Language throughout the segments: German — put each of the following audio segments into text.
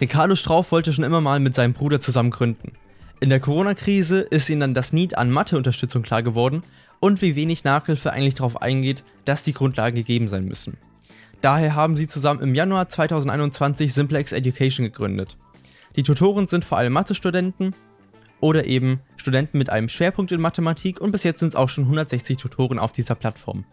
Ricardo Strauch wollte schon immer mal mit seinem Bruder zusammen gründen. In der Corona-Krise ist ihnen dann das Need an Mathe-Unterstützung klar geworden und wie wenig Nachhilfe eigentlich darauf eingeht, dass die Grundlagen gegeben sein müssen. Daher haben sie zusammen im Januar 2021 Simplex Education gegründet. Die Tutoren sind vor allem Mathe-Studenten oder eben Studenten mit einem Schwerpunkt in Mathematik und bis jetzt sind es auch schon 160 Tutoren auf dieser Plattform.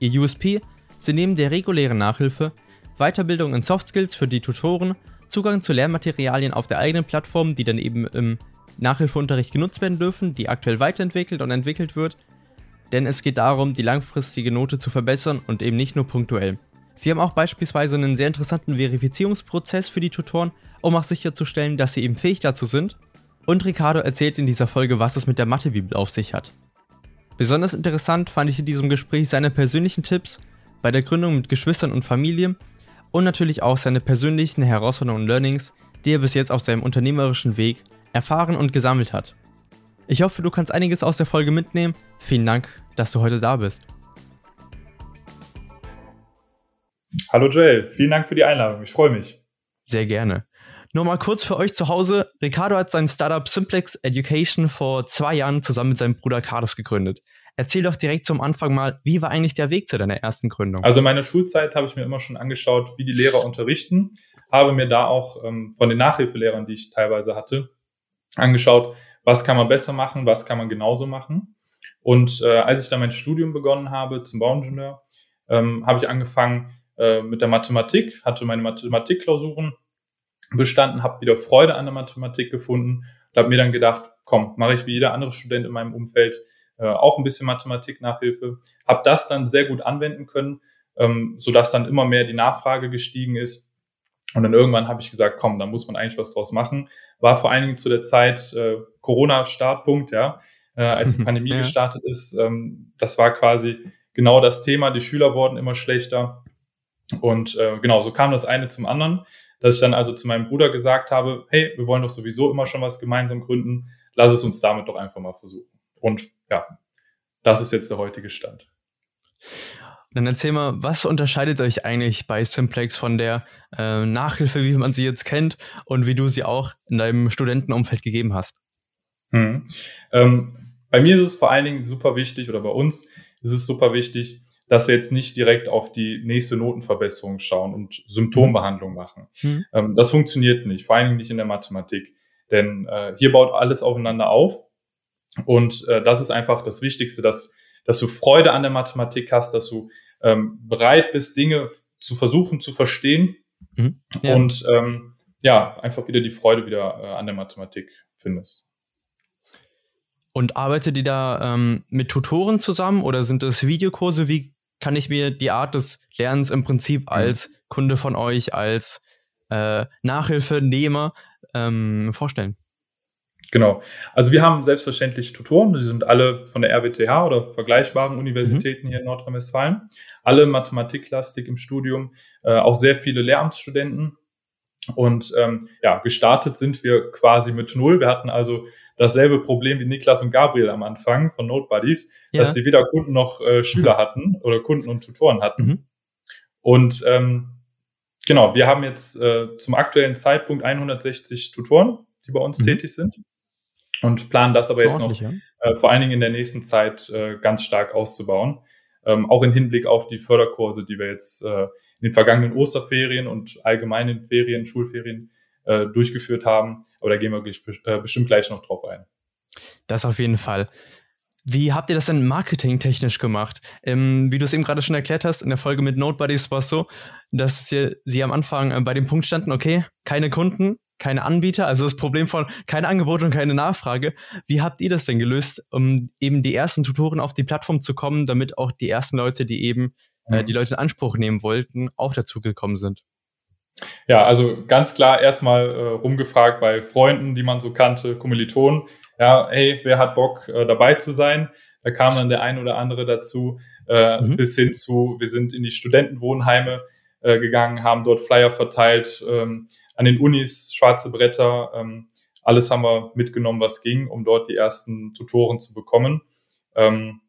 Ihr USP sind neben der regulären Nachhilfe Weiterbildung in Soft Skills für die Tutoren Zugang zu Lernmaterialien auf der eigenen Plattform, die dann eben im Nachhilfeunterricht genutzt werden dürfen, die aktuell weiterentwickelt und entwickelt wird, denn es geht darum, die langfristige Note zu verbessern und eben nicht nur punktuell. Sie haben auch beispielsweise einen sehr interessanten Verifizierungsprozess für die Tutoren, um auch sicherzustellen, dass sie eben fähig dazu sind. Und Ricardo erzählt in dieser Folge, was es mit der Mathebibel auf sich hat. Besonders interessant fand ich in diesem Gespräch seine persönlichen Tipps bei der Gründung mit Geschwistern und Familie und natürlich auch seine persönlichen Herausforderungen und Learnings, die er bis jetzt auf seinem unternehmerischen Weg erfahren und gesammelt hat. Ich hoffe, du kannst einiges aus der Folge mitnehmen. Vielen Dank, dass du heute da bist. Hallo Joel, vielen Dank für die Einladung. Ich freue mich. Sehr gerne. Nur mal kurz für euch zu Hause. Ricardo hat sein Startup Simplex Education vor zwei Jahren zusammen mit seinem Bruder Carlos gegründet. Erzähl doch direkt zum Anfang mal, wie war eigentlich der Weg zu deiner ersten Gründung? Also meine Schulzeit habe ich mir immer schon angeschaut, wie die Lehrer unterrichten, habe mir da auch ähm, von den Nachhilfelehrern, die ich teilweise hatte, angeschaut, was kann man besser machen, was kann man genauso machen. Und äh, als ich dann mein Studium begonnen habe zum Bauingenieur, ähm, habe ich angefangen äh, mit der Mathematik, hatte meine Mathematikklausuren bestanden, habe wieder Freude an der Mathematik gefunden und habe mir dann gedacht, komm, mache ich wie jeder andere Student in meinem Umfeld äh, auch ein bisschen Mathematik-Nachhilfe, habe das dann sehr gut anwenden können, ähm, sodass dann immer mehr die Nachfrage gestiegen ist. Und dann irgendwann habe ich gesagt, komm, da muss man eigentlich was draus machen. War vor allen Dingen zu der Zeit äh, Corona-Startpunkt, ja, äh, als die Pandemie ja. gestartet ist. Ähm, das war quasi genau das Thema. Die Schüler wurden immer schlechter. Und äh, genau, so kam das eine zum anderen, dass ich dann also zu meinem Bruder gesagt habe, hey, wir wollen doch sowieso immer schon was gemeinsam gründen, lass es uns damit doch einfach mal versuchen. Und ja, das ist jetzt der heutige Stand. Dann erzähl mal, was unterscheidet euch eigentlich bei Simplex von der äh, Nachhilfe, wie man sie jetzt kennt und wie du sie auch in deinem Studentenumfeld gegeben hast? Hm. Ähm, bei mir ist es vor allen Dingen super wichtig oder bei uns ist es super wichtig, dass wir jetzt nicht direkt auf die nächste Notenverbesserung schauen und Symptombehandlung machen. Hm. Ähm, das funktioniert nicht, vor allen Dingen nicht in der Mathematik. Denn äh, hier baut alles aufeinander auf und äh, das ist einfach das Wichtigste, dass, dass du Freude an der Mathematik hast, dass du ähm, bereit bist, Dinge zu versuchen zu verstehen mhm. ja. und ähm, ja, einfach wieder die Freude wieder äh, an der Mathematik findest. Und arbeitet ihr da ähm, mit Tutoren zusammen oder sind das Videokurse? Wie kann ich mir die Art des Lernens im Prinzip mhm. als Kunde von euch, als äh, Nachhilfenehmer ähm, vorstellen? Genau. Also wir haben selbstverständlich Tutoren, die sind alle von der RWTH oder vergleichbaren Universitäten mhm. hier in Nordrhein-Westfalen. Alle mathematiklastig im Studium, äh, auch sehr viele Lehramtsstudenten. Und ähm, ja, gestartet sind wir quasi mit null. Wir hatten also dasselbe Problem wie Niklas und Gabriel am Anfang von NoteBuddies, ja. dass sie weder Kunden noch äh, Schüler hatten oder Kunden und Tutoren hatten. Mhm. Und ähm, genau, wir haben jetzt äh, zum aktuellen Zeitpunkt 160 Tutoren, die bei uns mhm. tätig sind und planen das aber jetzt noch äh, vor allen Dingen in der nächsten Zeit äh, ganz stark auszubauen. Ähm, auch im Hinblick auf die Förderkurse, die wir jetzt äh, in den vergangenen Osterferien und allgemeinen Ferien, Schulferien äh, durchgeführt haben. Aber da gehen wir äh, bestimmt gleich noch drauf ein. Das auf jeden Fall. Wie habt ihr das denn marketingtechnisch gemacht? Ähm, wie du es eben gerade schon erklärt hast, in der Folge mit NoteBuddies war es so, dass sie, sie am Anfang äh, bei dem Punkt standen, okay, keine Kunden, keine Anbieter, also das Problem von keine Angebote und keine Nachfrage. Wie habt ihr das denn gelöst, um eben die ersten Tutoren auf die Plattform zu kommen, damit auch die ersten Leute, die eben äh, mhm. die Leute in Anspruch nehmen wollten, auch dazu gekommen sind? Ja, also ganz klar erstmal äh, rumgefragt bei Freunden, die man so kannte, Kommilitonen. Ja, hey, wer hat Bock äh, dabei zu sein? Da kam dann der ein oder andere dazu, äh, mhm. bis hin zu, wir sind in die Studentenwohnheime äh, gegangen, haben dort Flyer verteilt, ähm, an den Unis schwarze Bretter, ähm, alles haben wir mitgenommen, was ging, um dort die ersten Tutoren zu bekommen. Ähm,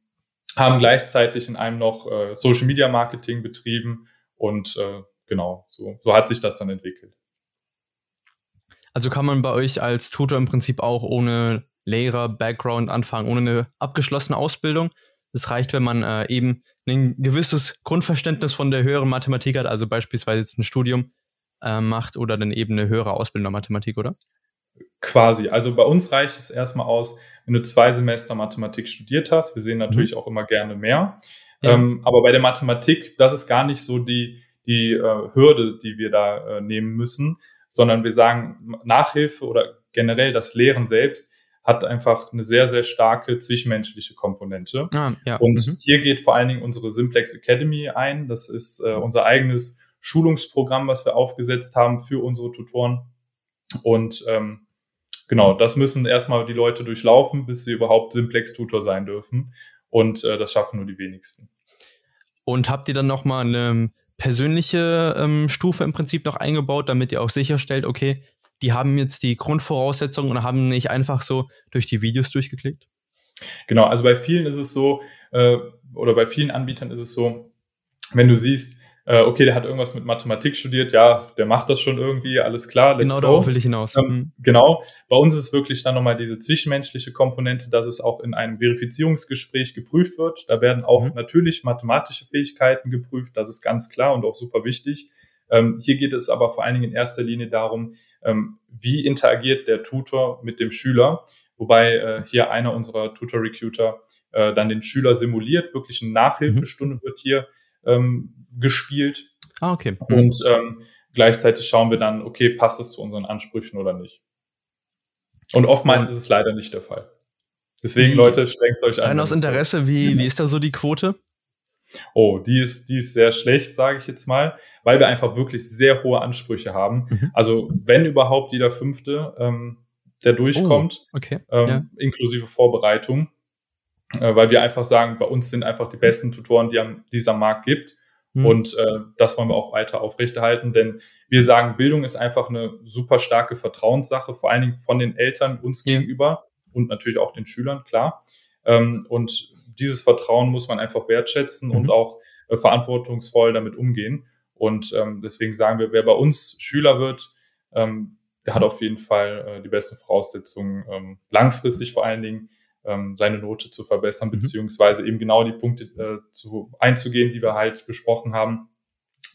haben gleichzeitig in einem noch äh, Social Media Marketing betrieben und äh, genau, so, so hat sich das dann entwickelt. Also kann man bei euch als Tutor im Prinzip auch ohne Lehrer-Background anfangen, ohne eine abgeschlossene Ausbildung. Es reicht, wenn man äh, eben ein gewisses Grundverständnis von der höheren Mathematik hat, also beispielsweise jetzt ein Studium äh, macht oder dann eben eine höhere Ausbildung der Mathematik, oder? Quasi. Also bei uns reicht es erstmal aus, wenn du zwei Semester Mathematik studiert hast. Wir sehen natürlich mhm. auch immer gerne mehr. Ja. Ähm, aber bei der Mathematik, das ist gar nicht so die, die äh, Hürde, die wir da äh, nehmen müssen, sondern wir sagen, Nachhilfe oder generell das Lehren selbst hat einfach eine sehr, sehr starke zwischenmenschliche Komponente. Ah, ja. Und mhm. hier geht vor allen Dingen unsere Simplex Academy ein. Das ist äh, unser eigenes Schulungsprogramm, was wir aufgesetzt haben für unsere Tutoren. Und ähm, genau, das müssen erstmal die Leute durchlaufen, bis sie überhaupt Simplex-Tutor sein dürfen. Und äh, das schaffen nur die wenigsten. Und habt ihr dann nochmal eine persönliche ähm, Stufe im Prinzip noch eingebaut, damit ihr auch sicherstellt, okay, die haben jetzt die Grundvoraussetzungen und haben nicht einfach so durch die Videos durchgeklickt? Genau, also bei vielen ist es so, äh, oder bei vielen Anbietern ist es so, wenn du siehst, äh, okay, der hat irgendwas mit Mathematik studiert, ja, der macht das schon irgendwie, alles klar, genau go. darauf will ich hinaus. Ähm, mhm. Genau, bei uns ist wirklich dann nochmal diese zwischenmenschliche Komponente, dass es auch in einem Verifizierungsgespräch geprüft wird. Da werden auch mhm. natürlich mathematische Fähigkeiten geprüft, das ist ganz klar und auch super wichtig. Ähm, hier geht es aber vor allen Dingen in erster Linie darum, ähm, wie interagiert der Tutor mit dem Schüler, wobei äh, hier einer unserer Tutor-Recruiter äh, dann den Schüler simuliert, wirklich eine Nachhilfestunde mhm. wird hier ähm, gespielt. Ah, okay. Mhm. Und ähm, gleichzeitig schauen wir dann, okay, passt es zu unseren Ansprüchen oder nicht. Und oftmals ist es leider nicht der Fall. Deswegen, wie, Leute, strengt euch an. aus Interesse, wie, wie ist da so die Quote? Oh, die ist, die ist sehr schlecht, sage ich jetzt mal, weil wir einfach wirklich sehr hohe Ansprüche haben. Mhm. Also wenn überhaupt jeder Fünfte, ähm, der durchkommt, oh, okay. ähm, ja. inklusive Vorbereitung, äh, weil wir einfach sagen, bei uns sind einfach die besten Tutoren, die, am, die es am Markt gibt. Mhm. Und äh, das wollen wir auch weiter aufrechterhalten, denn wir sagen, Bildung ist einfach eine super starke Vertrauenssache, vor allen Dingen von den Eltern uns ja. gegenüber und natürlich auch den Schülern, klar. Ähm, und dieses Vertrauen muss man einfach wertschätzen mhm. und auch äh, verantwortungsvoll damit umgehen. Und ähm, deswegen sagen wir, wer bei uns Schüler wird, ähm, der hat auf jeden Fall äh, die besten Voraussetzungen, ähm, langfristig vor allen Dingen ähm, seine Note zu verbessern, mhm. beziehungsweise eben genau die Punkte äh, zu, einzugehen, die wir halt besprochen haben,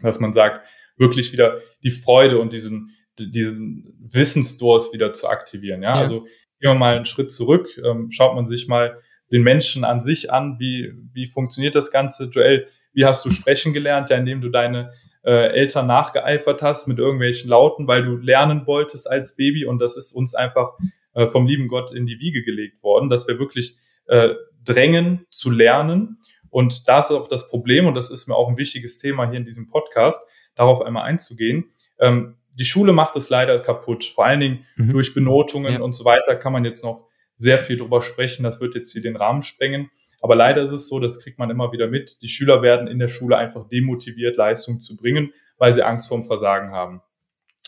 dass man sagt, wirklich wieder die Freude und diesen, diesen Wissensdurst wieder zu aktivieren. Ja, ja. also gehen wir mal einen Schritt zurück, ähm, schaut man sich mal den Menschen an sich an, wie, wie funktioniert das Ganze. Joel, wie hast du sprechen gelernt, ja, indem du deine äh, Eltern nachgeeifert hast mit irgendwelchen Lauten, weil du lernen wolltest als Baby und das ist uns einfach äh, vom lieben Gott in die Wiege gelegt worden, dass wir wirklich äh, drängen zu lernen. Und da ist auch das Problem, und das ist mir auch ein wichtiges Thema hier in diesem Podcast, darauf einmal einzugehen. Ähm, die Schule macht es leider kaputt, vor allen Dingen mhm. durch Benotungen ja. und so weiter kann man jetzt noch sehr viel drüber sprechen. Das wird jetzt hier den Rahmen sprengen. Aber leider ist es so, das kriegt man immer wieder mit. Die Schüler werden in der Schule einfach demotiviert, Leistung zu bringen, weil sie Angst vorm Versagen haben.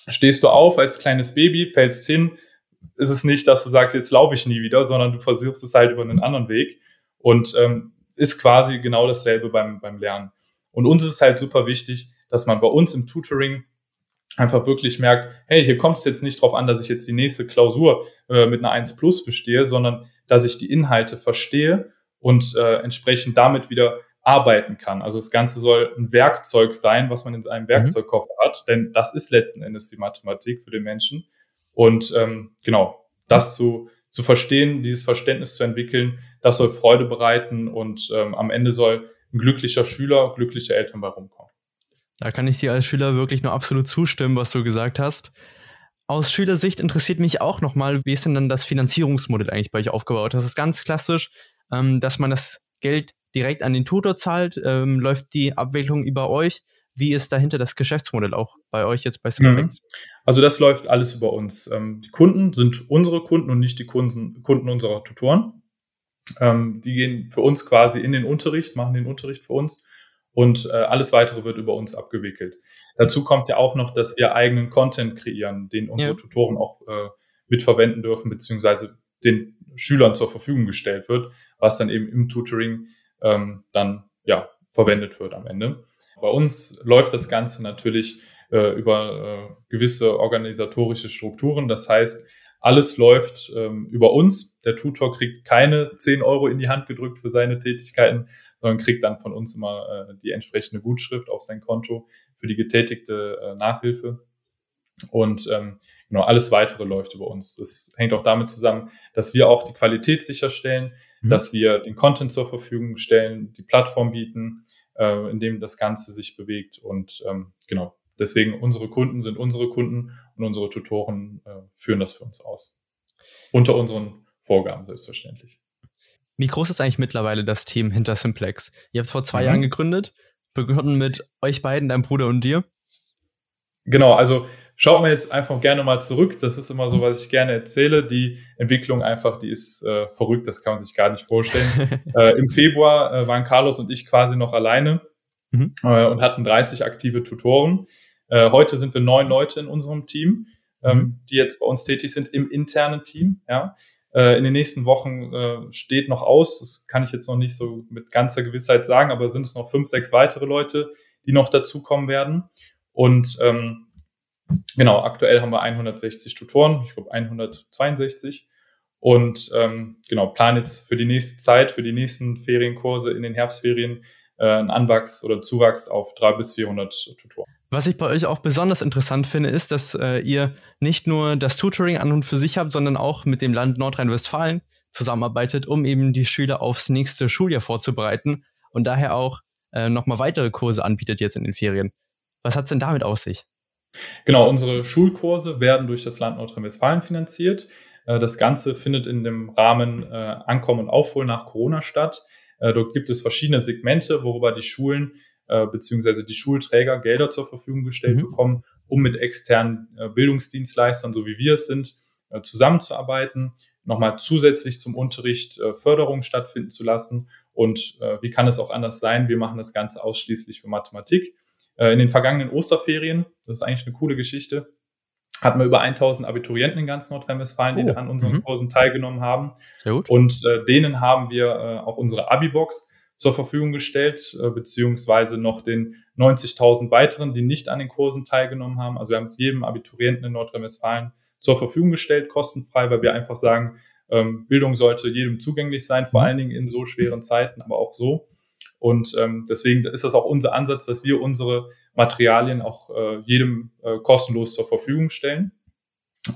Stehst du auf als kleines Baby, fällst hin, ist es nicht, dass du sagst, jetzt laufe ich nie wieder, sondern du versuchst es halt über einen anderen Weg und ähm, ist quasi genau dasselbe beim, beim Lernen. Und uns ist es halt super wichtig, dass man bei uns im Tutoring einfach wirklich merkt, hey, hier kommt es jetzt nicht drauf an, dass ich jetzt die nächste Klausur äh, mit einer 1 plus bestehe, sondern dass ich die Inhalte verstehe und äh, entsprechend damit wieder arbeiten kann. Also das Ganze soll ein Werkzeug sein, was man in einem mhm. Werkzeugkoffer mhm. hat, denn das ist letzten Endes die Mathematik für den Menschen. Und ähm, genau, das zu, zu verstehen, dieses Verständnis zu entwickeln, das soll Freude bereiten und ähm, am Ende soll ein glücklicher Schüler, glückliche Eltern bei rumkommen. Da kann ich dir als Schüler wirklich nur absolut zustimmen, was du gesagt hast. Aus Schülersicht interessiert mich auch nochmal, wie ist denn dann das Finanzierungsmodell eigentlich bei euch aufgebaut? Das ist ganz klassisch, ähm, dass man das Geld direkt an den Tutor zahlt, ähm, läuft die Abwicklung über euch. Wie ist dahinter das Geschäftsmodell auch bei euch jetzt bei Skillflex? Mhm. Also das läuft alles über uns. Ähm, die Kunden sind unsere Kunden und nicht die Kunden, Kunden unserer Tutoren. Ähm, die gehen für uns quasi in den Unterricht, machen den Unterricht für uns und äh, alles weitere wird über uns abgewickelt. Dazu kommt ja auch noch, dass wir eigenen Content kreieren, den unsere ja. Tutoren auch äh, mitverwenden dürfen, beziehungsweise den Schülern zur Verfügung gestellt wird, was dann eben im Tutoring ähm, dann ja verwendet wird am Ende. Bei uns läuft das Ganze natürlich äh, über äh, gewisse organisatorische Strukturen. Das heißt, alles läuft ähm, über uns. Der Tutor kriegt keine 10 Euro in die Hand gedrückt für seine Tätigkeiten, sondern kriegt dann von uns immer äh, die entsprechende Gutschrift auf sein Konto für die getätigte äh, Nachhilfe. Und ähm, genau, alles weitere läuft über uns. Das hängt auch damit zusammen, dass wir auch die Qualität sicherstellen, mhm. dass wir den Content zur Verfügung stellen, die Plattform bieten, äh, in dem das Ganze sich bewegt. Und ähm, genau, deswegen unsere Kunden sind unsere Kunden und unsere Tutoren äh, führen das für uns aus. Unter unseren Vorgaben selbstverständlich. Wie groß ist eigentlich mittlerweile das Team hinter Simplex? Ihr habt vor zwei mhm. Jahren gegründet, begonnen mit euch beiden, deinem Bruder und dir. Genau, also schaut mir jetzt einfach gerne mal zurück. Das ist immer so, was ich gerne erzähle. Die Entwicklung einfach, die ist äh, verrückt, das kann man sich gar nicht vorstellen. äh, Im Februar äh, waren Carlos und ich quasi noch alleine mhm. äh, und hatten 30 aktive Tutoren. Äh, heute sind wir neun Leute in unserem Team, ähm, mhm. die jetzt bei uns tätig sind im internen Team. Ja. Äh, in den nächsten Wochen äh, steht noch aus, das kann ich jetzt noch nicht so mit ganzer Gewissheit sagen, aber sind es noch fünf, sechs weitere Leute, die noch dazukommen werden. Und ähm, genau, aktuell haben wir 160 Tutoren, ich glaube 162. Und ähm, genau, plan jetzt für die nächste Zeit, für die nächsten Ferienkurse in den Herbstferien äh, einen Anwachs oder Zuwachs auf 300 bis 400 Tutoren. Was ich bei euch auch besonders interessant finde, ist, dass äh, ihr nicht nur das Tutoring an und für sich habt, sondern auch mit dem Land Nordrhein-Westfalen zusammenarbeitet, um eben die Schüler aufs nächste Schuljahr vorzubereiten und daher auch äh, nochmal weitere Kurse anbietet jetzt in den Ferien. Was hat es denn damit aus sich? Genau, unsere Schulkurse werden durch das Land Nordrhein-Westfalen finanziert. Äh, das Ganze findet in dem Rahmen äh, Ankommen und Aufholen nach Corona statt. Äh, dort gibt es verschiedene Segmente, worüber die Schulen äh, beziehungsweise die Schulträger Gelder zur Verfügung gestellt mhm. bekommen, um mit externen äh, Bildungsdienstleistern, so wie wir es sind, äh, zusammenzuarbeiten, nochmal zusätzlich zum Unterricht äh, Förderung stattfinden zu lassen. Und äh, wie kann es auch anders sein? Wir machen das Ganze ausschließlich für Mathematik. In den vergangenen Osterferien, das ist eigentlich eine coole Geschichte, hatten wir über 1000 Abiturienten in ganz Nordrhein-Westfalen, die oh. an unseren mhm. Kursen teilgenommen haben. Sehr gut. Und äh, denen haben wir äh, auch unsere Abi-Box zur Verfügung gestellt, äh, beziehungsweise noch den 90.000 weiteren, die nicht an den Kursen teilgenommen haben. Also wir haben es jedem Abiturienten in Nordrhein-Westfalen zur Verfügung gestellt, kostenfrei, weil wir einfach sagen, ähm, Bildung sollte jedem zugänglich sein, vor mhm. allen Dingen in so schweren Zeiten, aber auch so. Und ähm, deswegen ist das auch unser Ansatz, dass wir unsere Materialien auch äh, jedem äh, kostenlos zur Verfügung stellen.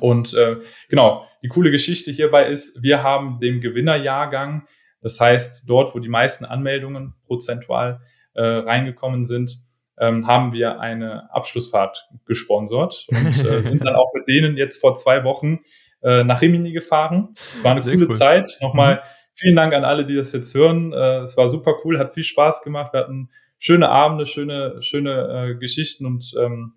Und äh, genau, die coole Geschichte hierbei ist, wir haben dem Gewinnerjahrgang das heißt, dort, wo die meisten Anmeldungen prozentual äh, reingekommen sind, ähm, haben wir eine Abschlussfahrt gesponsert und äh, sind dann auch mit denen jetzt vor zwei Wochen äh, nach Rimini gefahren. Es war eine Sehr coole cool. Zeit. Nochmal mhm. Vielen Dank an alle, die das jetzt hören. Äh, es war super cool, hat viel Spaß gemacht. Wir hatten schöne Abende, schöne, schöne äh, Geschichten und ähm,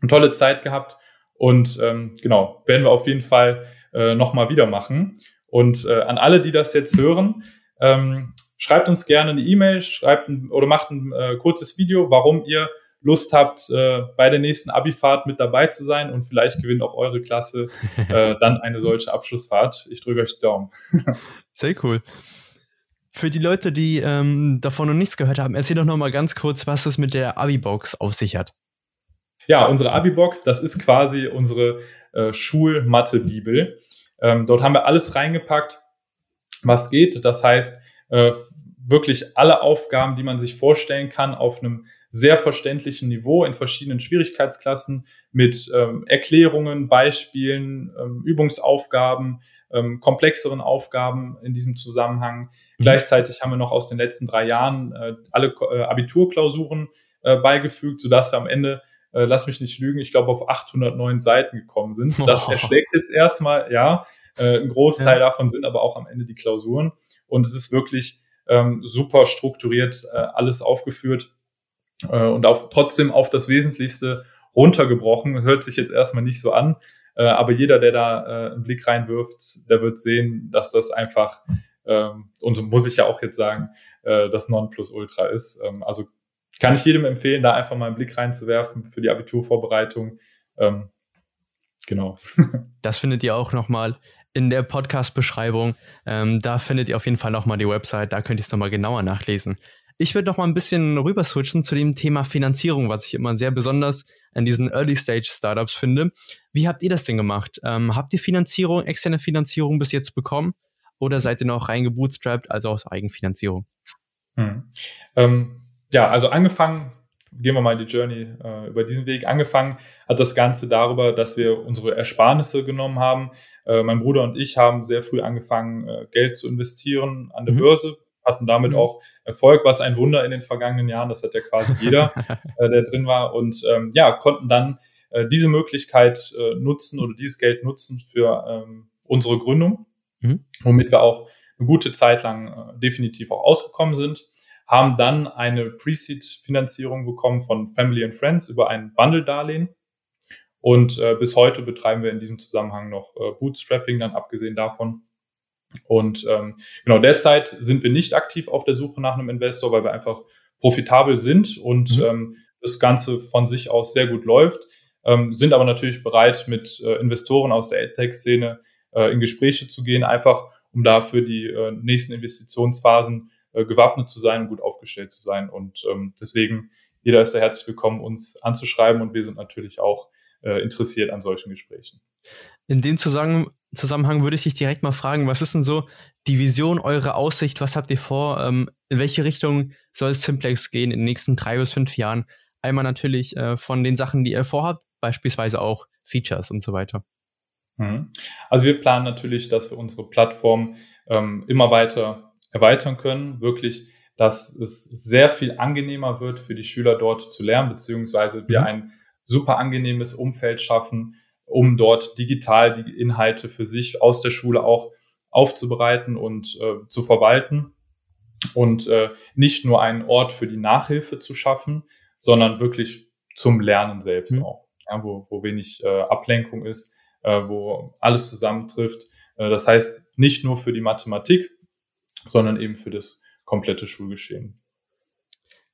eine tolle Zeit gehabt. Und ähm, genau, werden wir auf jeden Fall äh, nochmal wieder machen. Und äh, an alle, die das jetzt hören, ähm, schreibt uns gerne eine E-Mail, schreibt ein, oder macht ein äh, kurzes Video, warum ihr Lust habt, äh, bei der nächsten Abifahrt mit dabei zu sein und vielleicht gewinnt auch eure Klasse äh, dann eine solche Abschlussfahrt. Ich drücke euch die Daumen. Sehr cool. Für die Leute, die ähm, davon noch nichts gehört haben, erzähl doch noch mal ganz kurz, was es mit der Abi-Box auf sich hat. Ja, unsere Abi-Box, das ist quasi unsere äh, Schulmathe-Bibel. Ähm, dort haben wir alles reingepackt, was geht. Das heißt, äh, wirklich alle Aufgaben, die man sich vorstellen kann, auf einem sehr verständlichen Niveau in verschiedenen Schwierigkeitsklassen mit ähm, Erklärungen, Beispielen, ähm, Übungsaufgaben, ähm, komplexeren Aufgaben in diesem Zusammenhang. Mhm. Gleichzeitig haben wir noch aus den letzten drei Jahren äh, alle äh, Abiturklausuren äh, beigefügt, sodass wir am Ende äh, lass mich nicht lügen, ich glaube auf 809 Seiten gekommen sind. Das oh. erschlägt jetzt erstmal, ja. Äh, ein Großteil ja. davon sind aber auch am Ende die Klausuren. Und es ist wirklich ähm, super strukturiert äh, alles aufgeführt äh, und auf, trotzdem auf das Wesentlichste runtergebrochen. Das hört sich jetzt erstmal nicht so an, äh, aber jeder, der da äh, einen Blick reinwirft, der wird sehen, dass das einfach, ähm, und muss ich ja auch jetzt sagen, äh, das Nonplusultra ist. Ähm, also kann ich jedem empfehlen, da einfach mal einen Blick reinzuwerfen für die Abiturvorbereitung. Ähm, genau. das findet ihr auch nochmal in der Podcast-Beschreibung. Ähm, da findet ihr auf jeden Fall nochmal die Website, da könnt ihr es nochmal genauer nachlesen. Ich würde noch mal ein bisschen rüber switchen zu dem Thema Finanzierung, was ich immer sehr besonders an diesen Early-Stage-Startups finde. Wie habt ihr das denn gemacht? Ähm, habt ihr Finanzierung, externe Finanzierung bis jetzt bekommen? Oder seid ihr noch reingebootstrapped, also aus Eigenfinanzierung? Hm. Ähm, ja, also angefangen, gehen wir mal die Journey äh, über diesen Weg. Angefangen hat das Ganze darüber, dass wir unsere Ersparnisse genommen haben. Äh, mein Bruder und ich haben sehr früh angefangen, äh, Geld zu investieren an der mhm. Börse, hatten damit mhm. auch Erfolg, was ein Wunder in den vergangenen Jahren, das hat ja quasi jeder, äh, der drin war. Und ähm, ja, konnten dann äh, diese Möglichkeit äh, nutzen oder dieses Geld nutzen für ähm, unsere Gründung, mhm. womit wir auch eine gute Zeit lang äh, definitiv auch ausgekommen sind haben dann eine Pre-Seed-Finanzierung bekommen von Family and Friends über ein Bundle-Darlehen. Und äh, bis heute betreiben wir in diesem Zusammenhang noch äh, Bootstrapping, dann abgesehen davon. Und ähm, genau derzeit sind wir nicht aktiv auf der Suche nach einem Investor, weil wir einfach profitabel sind und mhm. ähm, das Ganze von sich aus sehr gut läuft, ähm, sind aber natürlich bereit, mit äh, Investoren aus der AdTech-Szene äh, in Gespräche zu gehen, einfach um da für die äh, nächsten Investitionsphasen äh, gewappnet zu sein und gut aufgestellt zu sein. Und ähm, deswegen, jeder ist da herzlich willkommen, uns anzuschreiben und wir sind natürlich auch äh, interessiert an solchen Gesprächen. In dem Zusammenhang, Zusammenhang würde ich dich direkt mal fragen, was ist denn so die Vision, eure Aussicht, was habt ihr vor, ähm, in welche Richtung soll Simplex gehen in den nächsten drei bis fünf Jahren? Einmal natürlich äh, von den Sachen, die ihr vorhabt, beispielsweise auch Features und so weiter. Mhm. Also wir planen natürlich, dass wir unsere Plattform ähm, immer weiter erweitern können, wirklich, dass es sehr viel angenehmer wird für die Schüler dort zu lernen, beziehungsweise wir mhm. ein super angenehmes Umfeld schaffen, um dort digital die Inhalte für sich aus der Schule auch aufzubereiten und äh, zu verwalten und äh, nicht nur einen Ort für die Nachhilfe zu schaffen, sondern wirklich zum Lernen selbst mhm. auch, ja, wo, wo wenig äh, Ablenkung ist, äh, wo alles zusammentrifft. Äh, das heißt, nicht nur für die Mathematik, sondern eben für das komplette Schulgeschehen.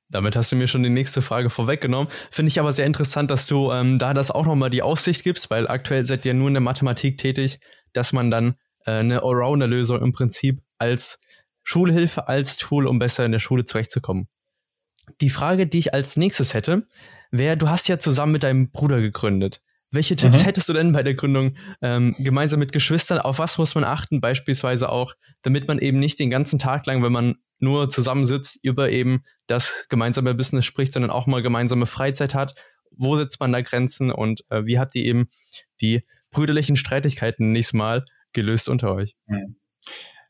Damit hast du mir schon die nächste Frage vorweggenommen. Finde ich aber sehr interessant, dass du ähm, da das auch nochmal die Aussicht gibst, weil aktuell seid ihr nur in der Mathematik tätig, dass man dann äh, eine Allrounder-Lösung im Prinzip als Schulhilfe, als Tool, um besser in der Schule zurechtzukommen. Die Frage, die ich als nächstes hätte, wäre, du hast ja zusammen mit deinem Bruder gegründet. Welche Tipps mhm. hättest du denn bei der Gründung ähm, gemeinsam mit Geschwistern? Auf was muss man achten, beispielsweise auch, damit man eben nicht den ganzen Tag lang, wenn man nur zusammensitzt, über eben das gemeinsame Business spricht, sondern auch mal gemeinsame Freizeit hat? Wo setzt man da Grenzen und äh, wie habt ihr eben die brüderlichen Streitigkeiten nächstes Mal gelöst unter euch? Mhm.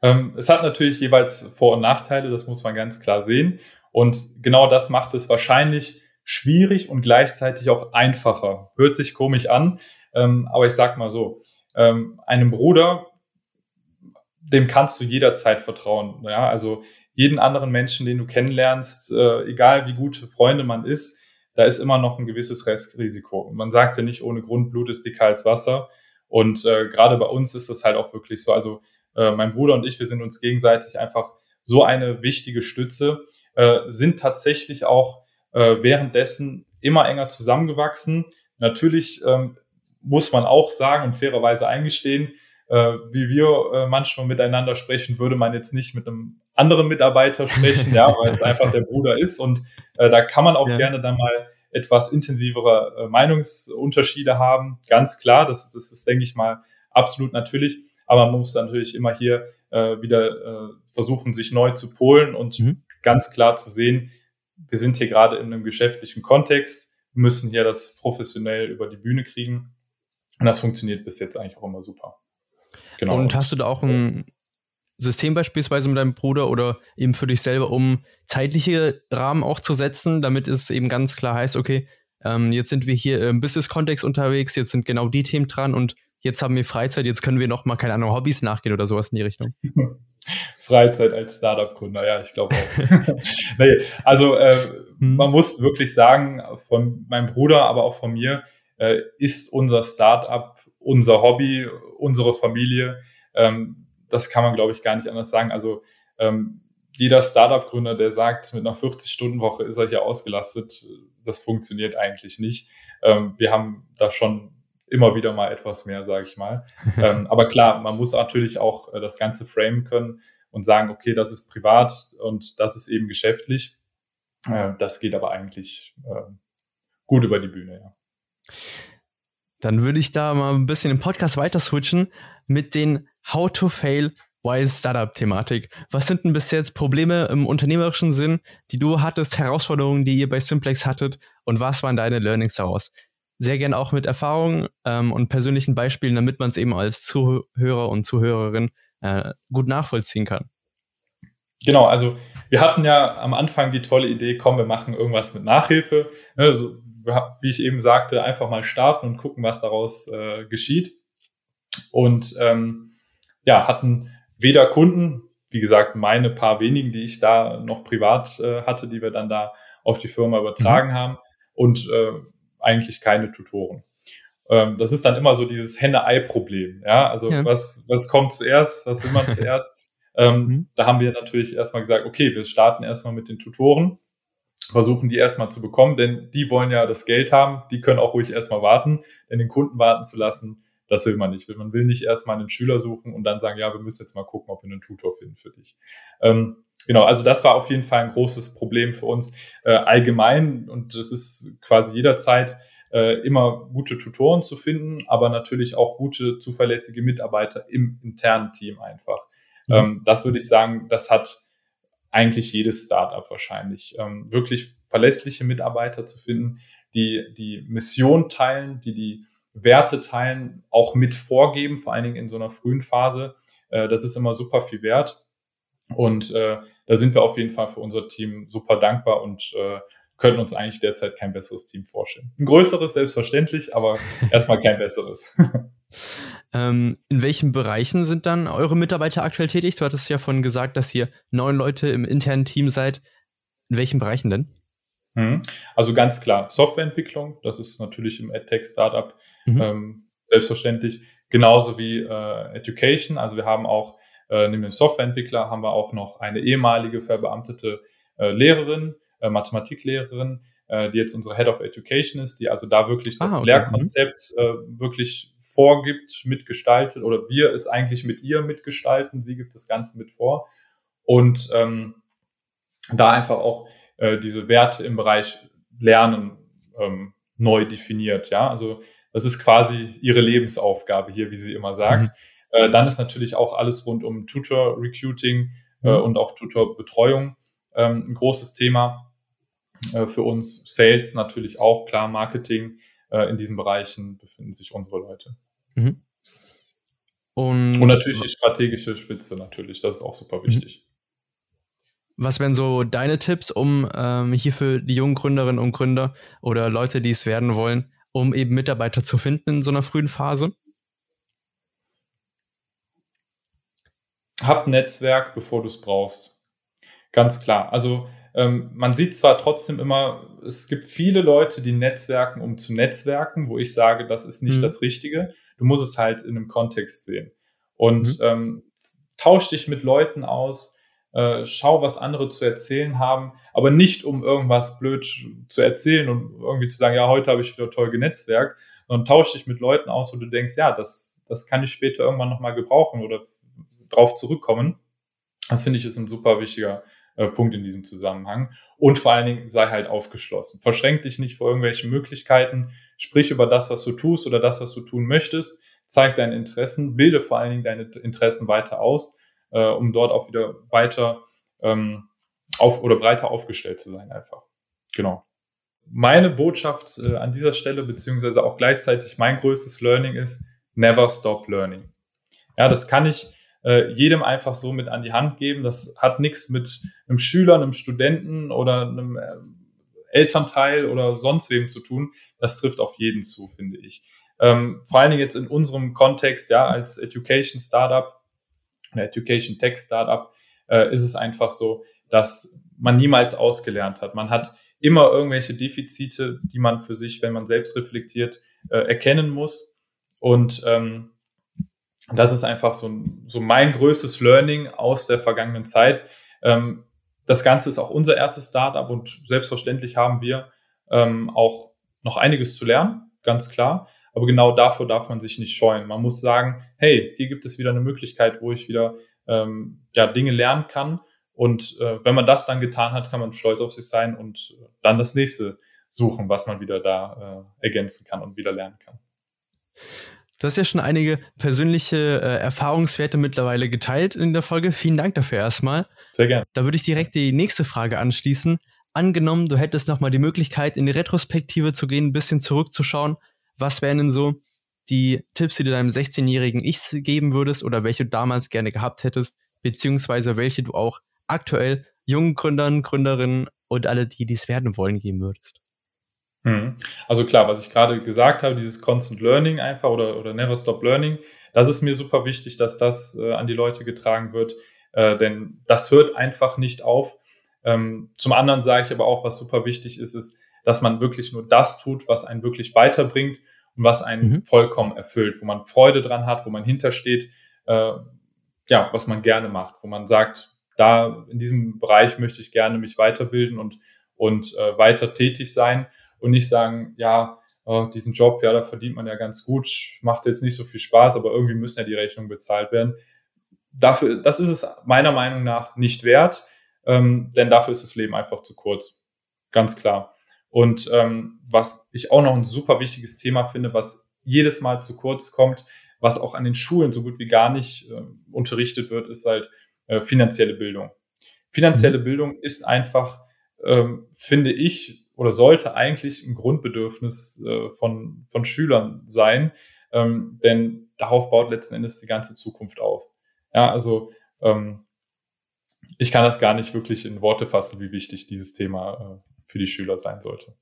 Ähm, es hat natürlich jeweils Vor- und Nachteile, das muss man ganz klar sehen. Und genau das macht es wahrscheinlich schwierig und gleichzeitig auch einfacher. Hört sich komisch an, ähm, aber ich sag mal so, ähm, einem Bruder, dem kannst du jederzeit vertrauen. Ja, also jeden anderen Menschen, den du kennenlernst, äh, egal wie gute Freunde man ist, da ist immer noch ein gewisses Restrisiko. Man sagt ja nicht, ohne Grund Blut ist dicker als Wasser. Und äh, gerade bei uns ist das halt auch wirklich so. Also äh, mein Bruder und ich, wir sind uns gegenseitig einfach so eine wichtige Stütze, äh, sind tatsächlich auch äh, währenddessen immer enger zusammengewachsen. Natürlich ähm, muss man auch sagen und fairerweise eingestehen, äh, wie wir äh, manchmal miteinander sprechen, würde man jetzt nicht mit einem anderen Mitarbeiter sprechen, ja, weil es einfach der Bruder ist. Und äh, da kann man auch ja. gerne dann mal etwas intensivere äh, Meinungsunterschiede haben. Ganz klar, das, das ist, denke ich mal, absolut natürlich. Aber man muss natürlich immer hier äh, wieder äh, versuchen, sich neu zu polen und mhm. ganz klar zu sehen, wir sind hier gerade in einem geschäftlichen Kontext, müssen hier das professionell über die Bühne kriegen. Und das funktioniert bis jetzt eigentlich auch immer super. Genau. Und hast du da auch ein System beispielsweise mit deinem Bruder oder eben für dich selber, um zeitliche Rahmen auch zu setzen, damit es eben ganz klar heißt, okay, ähm, jetzt sind wir hier im Business-Kontext unterwegs, jetzt sind genau die Themen dran und jetzt haben wir Freizeit, jetzt können wir noch mal keine Ahnung Hobbys nachgehen oder sowas in die Richtung. Freizeit als Startup-Gründer, ja, ich glaube auch. nee, also äh, hm. man muss wirklich sagen, von meinem Bruder, aber auch von mir, äh, ist unser Startup unser Hobby, unsere Familie. Ähm, das kann man, glaube ich, gar nicht anders sagen. Also ähm, jeder Startup-Gründer, der sagt, mit einer 40-Stunden-Woche ist er hier ausgelastet, das funktioniert eigentlich nicht. Ähm, wir haben da schon immer wieder mal etwas mehr, sage ich mal. ähm, aber klar, man muss natürlich auch äh, das Ganze framen können und sagen, okay, das ist privat und das ist eben geschäftlich. Äh, das geht aber eigentlich äh, gut über die Bühne, ja. Dann würde ich da mal ein bisschen im Podcast weiter switchen mit den How to Fail While Startup-Thematik. Was sind denn bis jetzt Probleme im unternehmerischen Sinn, die du hattest, Herausforderungen, die ihr bei Simplex hattet und was waren deine Learnings daraus? Sehr gern auch mit Erfahrungen ähm, und persönlichen Beispielen, damit man es eben als Zuhörer und Zuhörerin äh, gut nachvollziehen kann. Genau, also wir hatten ja am Anfang die tolle Idee, komm, wir machen irgendwas mit Nachhilfe. Also, wie ich eben sagte, einfach mal starten und gucken, was daraus äh, geschieht. Und ähm, ja, hatten weder Kunden, wie gesagt, meine paar wenigen, die ich da noch privat äh, hatte, die wir dann da auf die Firma übertragen mhm. haben und äh, eigentlich keine Tutoren. Ähm, das ist dann immer so dieses Henne-Ei-Problem. Ja, also ja. was, was kommt zuerst, was will man zuerst? Ähm, mhm. Da haben wir natürlich erstmal gesagt, okay, wir starten erstmal mit den Tutoren, versuchen die erstmal zu bekommen, denn die wollen ja das Geld haben, die können auch ruhig erstmal warten, denn den Kunden warten zu lassen, das will man nicht. Man will nicht erstmal einen Schüler suchen und dann sagen, ja, wir müssen jetzt mal gucken, ob wir einen Tutor finden für dich. Ähm, genau, also das war auf jeden Fall ein großes Problem für uns äh, allgemein und es ist quasi jederzeit äh, immer gute Tutoren zu finden, aber natürlich auch gute, zuverlässige Mitarbeiter im internen Team einfach. Mhm. Ähm, das würde ich sagen, das hat eigentlich jedes Startup wahrscheinlich. Ähm, wirklich verlässliche Mitarbeiter zu finden, die die Mission teilen, die die Werte teilen, auch mit vorgeben, vor allen Dingen in so einer frühen Phase. Äh, das ist immer super viel wert. Und äh, da sind wir auf jeden Fall für unser Team super dankbar und äh, können uns eigentlich derzeit kein besseres Team vorstellen. Ein größeres selbstverständlich, aber erstmal kein besseres. ähm, in welchen Bereichen sind dann eure Mitarbeiter aktuell tätig? Du hattest ja von gesagt, dass ihr neun Leute im internen Team seid. In welchen Bereichen denn? Mhm. Also ganz klar, Softwareentwicklung, das ist natürlich im EdTech-Startup mhm. ähm, selbstverständlich, genauso wie äh, Education. Also wir haben auch äh, neben dem Softwareentwickler haben wir auch noch eine ehemalige verbeamtete äh, Lehrerin, äh, Mathematiklehrerin, äh, die jetzt unsere Head of Education ist, die also da wirklich das ah, okay. Lehrkonzept äh, wirklich vorgibt, mitgestaltet oder wir es eigentlich mit ihr mitgestalten, sie gibt das Ganze mit vor und ähm, da einfach auch äh, diese Werte im Bereich Lernen ähm, neu definiert. Ja, also das ist quasi ihre Lebensaufgabe hier, wie sie immer sagt. Mhm. Äh, dann ist natürlich auch alles rund um Tutor Recruiting äh, mhm. und auch Tutor Betreuung ähm, ein großes Thema äh, für uns. Sales natürlich auch, klar, Marketing. Äh, in diesen Bereichen befinden sich unsere Leute. Mhm. Und, und, natürlich die strategische Spitze natürlich, das ist auch super mhm. wichtig. Was wären so deine Tipps, um ähm, hier für die jungen Gründerinnen und Gründer oder Leute, die es werden wollen, um eben Mitarbeiter zu finden in so einer frühen Phase? Hab Netzwerk, bevor du es brauchst. Ganz klar. Also ähm, man sieht zwar trotzdem immer, es gibt viele Leute, die netzwerken, um zu netzwerken, wo ich sage, das ist nicht mhm. das Richtige. Du musst es halt in einem Kontext sehen. Und mhm. ähm, tausch dich mit Leuten aus, äh, schau, was andere zu erzählen haben, aber nicht um irgendwas blöd zu erzählen und irgendwie zu sagen, ja, heute habe ich wieder toll genetzwerkt, sondern tausch dich mit Leuten aus, wo du denkst, ja, das, das kann ich später irgendwann nochmal gebrauchen oder drauf zurückkommen. Das finde ich ist ein super wichtiger äh, Punkt in diesem Zusammenhang. Und vor allen Dingen sei halt aufgeschlossen. Verschränk dich nicht vor irgendwelchen Möglichkeiten. Sprich über das, was du tust oder das, was du tun möchtest. Zeig deine Interessen. Bilde vor allen Dingen deine Interessen weiter aus äh, um dort auch wieder weiter ähm, auf oder breiter aufgestellt zu sein einfach. Genau. Meine Botschaft äh, an dieser Stelle, beziehungsweise auch gleichzeitig mein größtes Learning ist, never stop learning. Ja, das kann ich äh, jedem einfach so mit an die Hand geben. Das hat nichts mit einem Schüler, einem Studenten oder einem äh, Elternteil oder sonst wem zu tun. Das trifft auf jeden zu, finde ich. Ähm, vor allen Dingen jetzt in unserem Kontext, ja, als Education Startup, eine Education Tech Startup, äh, ist es einfach so, dass man niemals ausgelernt hat. Man hat immer irgendwelche Defizite, die man für sich, wenn man selbst reflektiert, äh, erkennen muss. Und ähm, das ist einfach so, so mein größtes Learning aus der vergangenen Zeit. Ähm, das Ganze ist auch unser erstes Startup und selbstverständlich haben wir ähm, auch noch einiges zu lernen, ganz klar. Aber genau davor darf man sich nicht scheuen. Man muss sagen, hey, hier gibt es wieder eine Möglichkeit, wo ich wieder ähm, ja, Dinge lernen kann Und äh, wenn man das dann getan hat, kann man stolz auf sich sein und dann das nächste suchen, was man wieder da äh, ergänzen kann und wieder lernen kann. Du hast ja schon einige persönliche äh, Erfahrungswerte mittlerweile geteilt in der Folge. Vielen Dank dafür erstmal. Sehr gerne. Da würde ich direkt die nächste Frage anschließen. Angenommen, du hättest nochmal die Möglichkeit, in die Retrospektive zu gehen, ein bisschen zurückzuschauen. Was wären denn so die Tipps, die du deinem 16-jährigen Ich geben würdest oder welche du damals gerne gehabt hättest, beziehungsweise welche du auch aktuell jungen Gründern, Gründerinnen und alle, die dies werden wollen, geben würdest? Mhm. Also klar, was ich gerade gesagt habe, dieses Constant Learning einfach oder, oder Never Stop Learning, das ist mir super wichtig, dass das äh, an die Leute getragen wird, äh, denn das hört einfach nicht auf. Ähm, zum anderen sage ich aber auch, was super wichtig ist, ist, dass man wirklich nur das tut, was einen wirklich weiterbringt und was einen mhm. vollkommen erfüllt, wo man Freude dran hat, wo man hintersteht, äh, ja, was man gerne macht, wo man sagt, da in diesem Bereich möchte ich gerne mich weiterbilden und, und äh, weiter tätig sein und nicht sagen, ja, oh, diesen Job, ja, da verdient man ja ganz gut, macht jetzt nicht so viel Spaß, aber irgendwie müssen ja die Rechnungen bezahlt werden. Dafür, das ist es meiner Meinung nach nicht wert, ähm, denn dafür ist das Leben einfach zu kurz. Ganz klar. Und ähm, was ich auch noch ein super wichtiges Thema finde, was jedes Mal zu kurz kommt, was auch an den Schulen so gut wie gar nicht äh, unterrichtet wird, ist halt äh, finanzielle Bildung. Finanzielle mhm. Bildung ist einfach, ähm, finde ich, oder sollte eigentlich ein Grundbedürfnis äh, von, von Schülern sein, ähm, denn darauf baut letzten Endes die ganze Zukunft aus. Ja, also ähm, ich kann das gar nicht wirklich in Worte fassen, wie wichtig dieses Thema äh, für die Schüler sein sollte.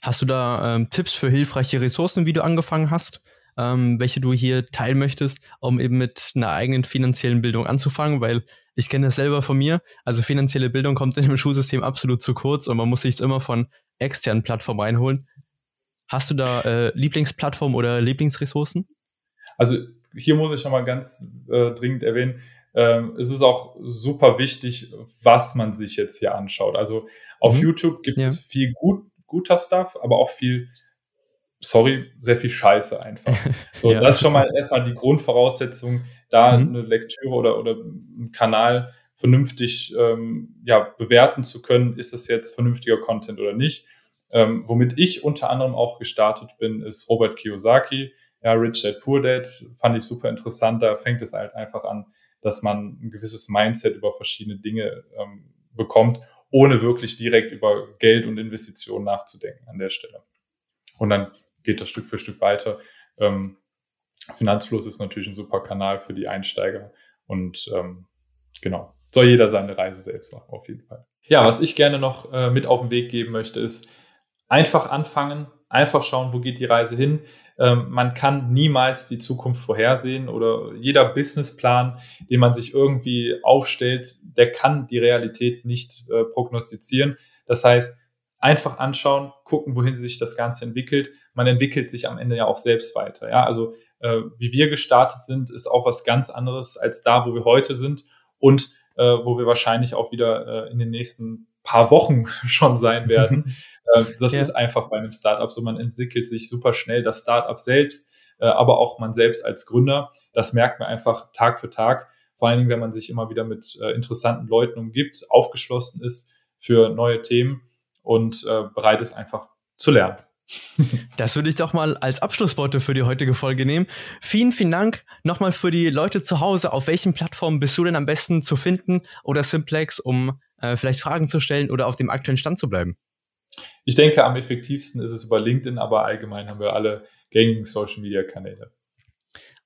Hast du da ähm, Tipps für hilfreiche Ressourcen, wie du angefangen hast, ähm, welche du hier teilen möchtest, um eben mit einer eigenen finanziellen Bildung anzufangen? Weil ich kenne das selber von mir. Also finanzielle Bildung kommt in dem Schulsystem absolut zu kurz und man muss sich immer von externen Plattformen reinholen. Hast du da äh, Lieblingsplattformen oder Lieblingsressourcen? Also hier muss ich nochmal ganz äh, dringend erwähnen, ähm, es ist auch super wichtig, was man sich jetzt hier anschaut. Also auf mhm. YouTube gibt ja. es viel gut, guter Stuff, aber auch viel, sorry, sehr viel Scheiße einfach. So, ja. das ist schon mal erstmal die Grundvoraussetzung, da mhm. eine Lektüre oder, oder einen Kanal vernünftig ähm, ja, bewerten zu können, ist das jetzt vernünftiger Content oder nicht. Ähm, womit ich unter anderem auch gestartet bin, ist Robert Kiyosaki. Ja, Rich Dad Poor Dad fand ich super interessant. Da fängt es halt einfach an, dass man ein gewisses Mindset über verschiedene Dinge ähm, bekommt, ohne wirklich direkt über Geld und Investitionen nachzudenken an der Stelle. Und dann geht das Stück für Stück weiter. Ähm, Finanzfluss ist natürlich ein super Kanal für die Einsteiger und ähm, genau, soll jeder seine Reise selbst machen, auf jeden Fall. Ja, was ich gerne noch äh, mit auf den Weg geben möchte, ist einfach anfangen, einfach schauen, wo geht die Reise hin. Ähm, man kann niemals die Zukunft vorhersehen oder jeder Businessplan, den man sich irgendwie aufstellt, der kann die Realität nicht äh, prognostizieren. Das heißt, einfach anschauen, gucken, wohin sich das Ganze entwickelt. Man entwickelt sich am Ende ja auch selbst weiter. Ja, also äh, wie wir gestartet sind, ist auch was ganz anderes als da, wo wir heute sind und äh, wo wir wahrscheinlich auch wieder äh, in den nächsten paar Wochen schon sein werden. äh, das ja. ist einfach bei einem Startup so, man entwickelt sich super schnell. Das Startup selbst, äh, aber auch man selbst als Gründer, das merkt man einfach Tag für Tag. Vor allen Dingen, wenn man sich immer wieder mit äh, interessanten Leuten umgibt, aufgeschlossen ist für neue Themen und äh, bereit ist einfach zu lernen. Das würde ich doch mal als Abschlussworte für die heutige Folge nehmen. Vielen, vielen Dank nochmal für die Leute zu Hause. Auf welchen Plattformen bist du denn am besten zu finden oder Simplex, um äh, vielleicht Fragen zu stellen oder auf dem aktuellen Stand zu bleiben? Ich denke, am effektivsten ist es über LinkedIn, aber allgemein haben wir alle gängigen Social Media Kanäle.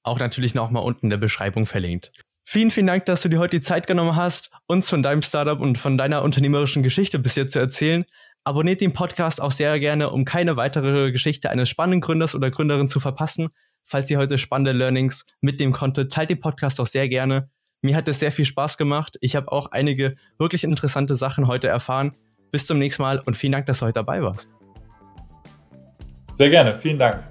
Auch natürlich nochmal unten in der Beschreibung verlinkt. Vielen, vielen Dank, dass du dir heute die Zeit genommen hast, uns von deinem Startup und von deiner unternehmerischen Geschichte bis jetzt zu erzählen. Abonniert den Podcast auch sehr gerne, um keine weitere Geschichte eines spannenden Gründers oder Gründerin zu verpassen. Falls ihr heute spannende Learnings mitnehmen konntet, teilt den Podcast auch sehr gerne. Mir hat es sehr viel Spaß gemacht. Ich habe auch einige wirklich interessante Sachen heute erfahren. Bis zum nächsten Mal und vielen Dank, dass du heute dabei warst. Sehr gerne, vielen Dank.